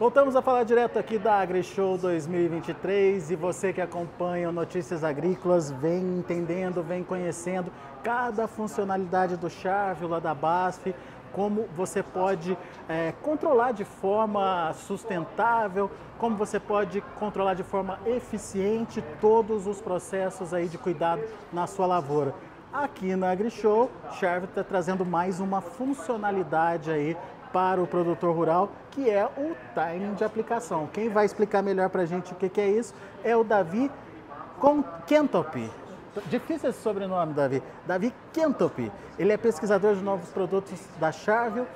Voltamos a falar direto aqui da AgriShow 2023 e você que acompanha Notícias Agrícolas vem entendendo, vem conhecendo cada funcionalidade do lá da BASF, como você pode é, controlar de forma sustentável, como você pode controlar de forma eficiente todos os processos aí de cuidado na sua lavoura. Aqui na AgriShow, Charvio está trazendo mais uma funcionalidade aí para o produtor rural, que é o timing de aplicação. Quem vai explicar melhor para a gente o que, que, é isso é o Davi Kentop. Difícil esse sobrenome, Davi. Davi Kentop. Ele é pesquisador de novos produtos da Charvio.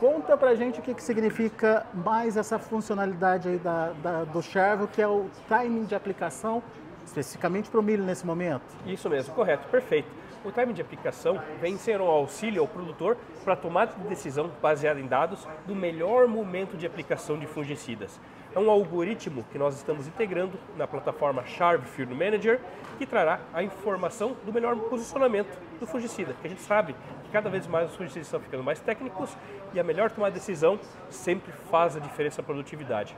Conta pra gente o que, que significa mais essa funcionalidade aí da, da, do Charvio, que é o timing de aplicação, especificamente para o milho nesse momento. Isso mesmo, correto, perfeito. O timing de aplicação vem ser um auxílio ao produtor para a tomada de decisão baseada em dados do melhor momento de aplicação de fungicidas. É um algoritmo que nós estamos integrando na plataforma Sharp Field Manager que trará a informação do melhor posicionamento do fungicida, que a gente sabe que cada vez mais os fungicidas estão ficando mais técnicos e a melhor tomada de decisão sempre faz a diferença na produtividade.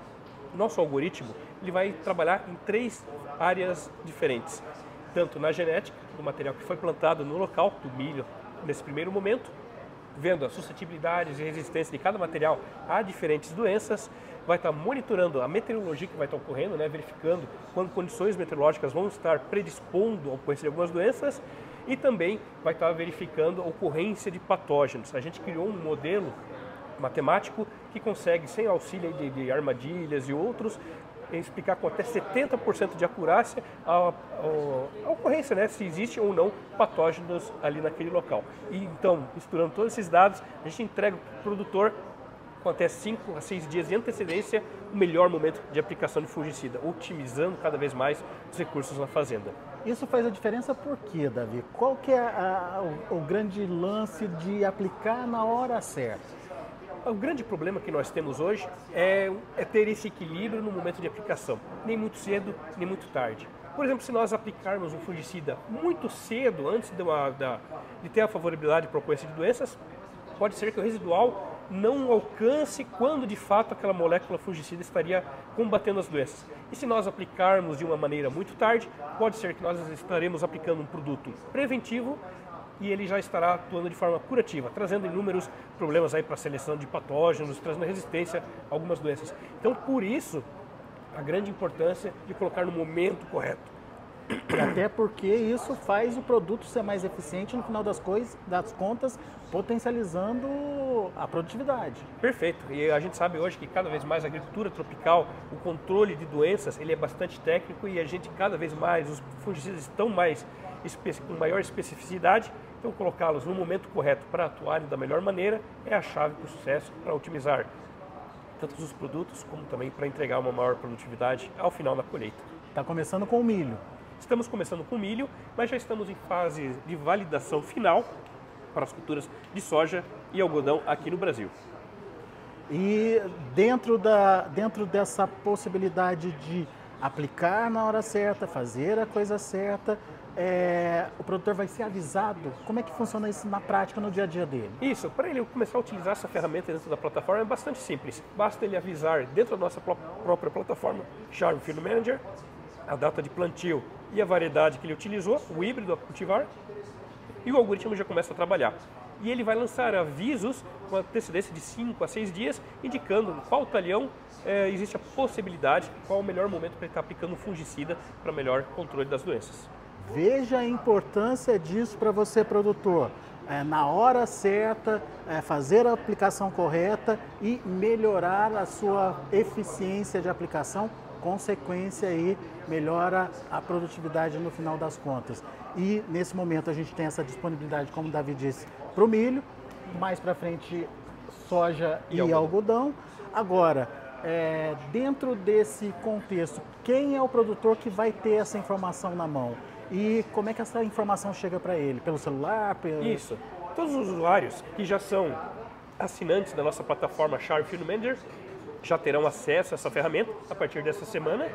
Nosso algoritmo ele vai trabalhar em três áreas diferentes tanto na genética do material que foi plantado no local do milho nesse primeiro momento, vendo as suscetibilidades e resistência de cada material a diferentes doenças, vai estar monitorando a meteorologia que vai estar ocorrendo, né, verificando quando condições meteorológicas vão estar predispondo ao ocorrência de algumas doenças e também vai estar verificando a ocorrência de patógenos. A gente criou um modelo matemático que consegue, sem auxílio de, de armadilhas e outros, explicar com até 70% de acurácia a, a, a, ocorrência, né, se existe ou não patógenos ali naquele local. E então, misturando todos esses dados, a gente entrega para o produtor com até 5 a 6 dias de antecedência o melhor momento de aplicação de fungicida, otimizando cada vez mais os recursos na fazenda. Isso faz a diferença por quê, Davi? Qual que é a, o, o grande lance de aplicar na hora certa? O grande problema que nós temos hoje é, é, ter esse equilíbrio no momento de aplicação, nem muito cedo, nem muito tarde. Por exemplo, se nós aplicarmos um fungicida muito cedo, antes de, uma, da, de ter a favorabilidade para ocorrência de doenças, pode ser que o residual não alcance quando de fato aquela molécula fungicida estaria combatendo as doenças. E se nós aplicarmos de uma maneira muito tarde, pode ser que nós estaremos aplicando um produto preventivo e ele já estará atuando de forma curativa, trazendo inúmeros problemas aí para a seleção de patógenos, trazendo resistência a algumas doenças. Então, por isso, a grande importância de colocar no momento correto. Até porque isso faz o produto ser mais eficiente no final das coisas, das contas, potencializando a produtividade. Perfeito. E a gente sabe hoje que cada vez mais a agricultura tropical, o controle de doenças, ele é bastante técnico e a gente cada vez mais os fungicidas estão mais com maior especificidade então, colocá-los no momento correto para atuarem da melhor maneira é a chave para o sucesso, para otimizar tanto os produtos como também para entregar uma maior produtividade ao final da colheita. Está começando com o milho. Estamos começando com milho, mas já estamos em fase de validação final para as culturas de soja e algodão aqui no Brasil. E dentro, da, dentro dessa possibilidade de aplicar na hora certa, fazer a coisa certa, é, o produtor vai ser avisado? Como é que funciona isso na prática, no dia a dia dele? Isso, para ele começar a utilizar essa ferramenta dentro da plataforma é bastante simples. Basta ele avisar dentro da nossa própria plataforma, Charm Field Manager, a data de plantio e a variedade que ele utilizou, o híbrido a cultivar, e o algoritmo já começa a trabalhar. E ele vai lançar avisos com antecedência de 5 a 6 dias, indicando qual talhão é, existe a possibilidade, qual o melhor momento para ele estar aplicando fungicida para melhor controle das doenças. Veja a importância disso para você, produtor. É, na hora certa, é, fazer a aplicação correta e melhorar a sua eficiência de aplicação, consequência aí melhora a produtividade no final das contas. E nesse momento a gente tem essa disponibilidade, como o Davi disse, para o milho, mais para frente soja e, e algodão. Agora, é, dentro desse contexto, quem é o produtor que vai ter essa informação na mão? E como é que essa informação chega para ele? Pelo celular? Pelo... Isso. Todos os usuários que já são assinantes da nossa plataforma Sharp Field Manager já terão acesso a essa ferramenta a partir dessa semana.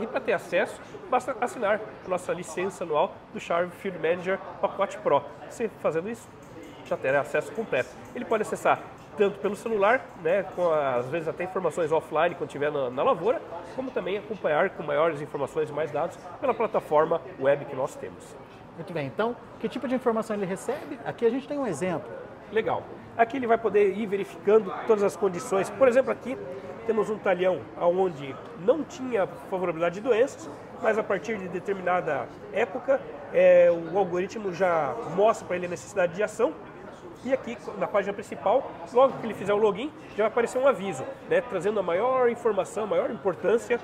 E para ter acesso, basta assinar a nossa licença anual do Sharp Field Manager Pacote Pro. Você fazendo isso, já terá acesso completo. Ele pode acessar tanto pelo celular, né, com às vezes até informações offline quando estiver na, na, lavoura, como também acompanhar com maiores informações e mais dados pela plataforma web que nós temos. Muito bem, então, que tipo de informação ele recebe? Aqui a gente tem um exemplo. Legal. Aqui ele vai poder ir verificando todas as condições. Por exemplo, aqui temos um talhão onde não tinha favorabilidade de doenças, mas a partir de determinada época, é, o algoritmo já mostra para ele a necessidade de ação e aqui na página principal, logo que ele fizer o login, já vai aparecer um aviso, né, trazendo a maior informação, a maior importância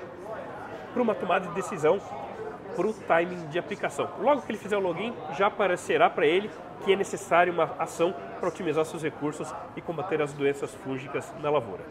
para uma tomada de decisão para o timing de aplicação. Logo que ele fizer o login, já aparecerá para ele que é necessário uma ação para otimizar seus recursos e combater as doenças fúngicas na lavoura.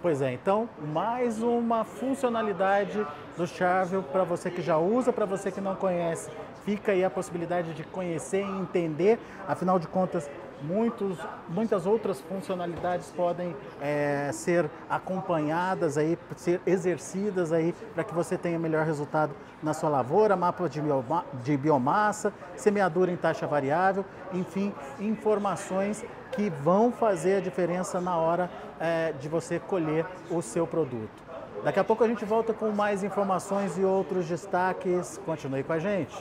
Pois é, então mais uma funcionalidade do Charvel para você que já usa, para você que não conhece. Fica aí a possibilidade de conhecer e entender, afinal de contas, Muitos, muitas outras funcionalidades podem é, ser acompanhadas aí, ser exercidas aí para que você tenha melhor resultado na sua lavoura, mapa de, bioma, de biomassa, semeadura em taxa variável, enfim, informações que vão fazer a diferença na hora é, de você colher o seu produto. Daqui a pouco a gente volta com mais informações e outros destaques. Continue com a gente.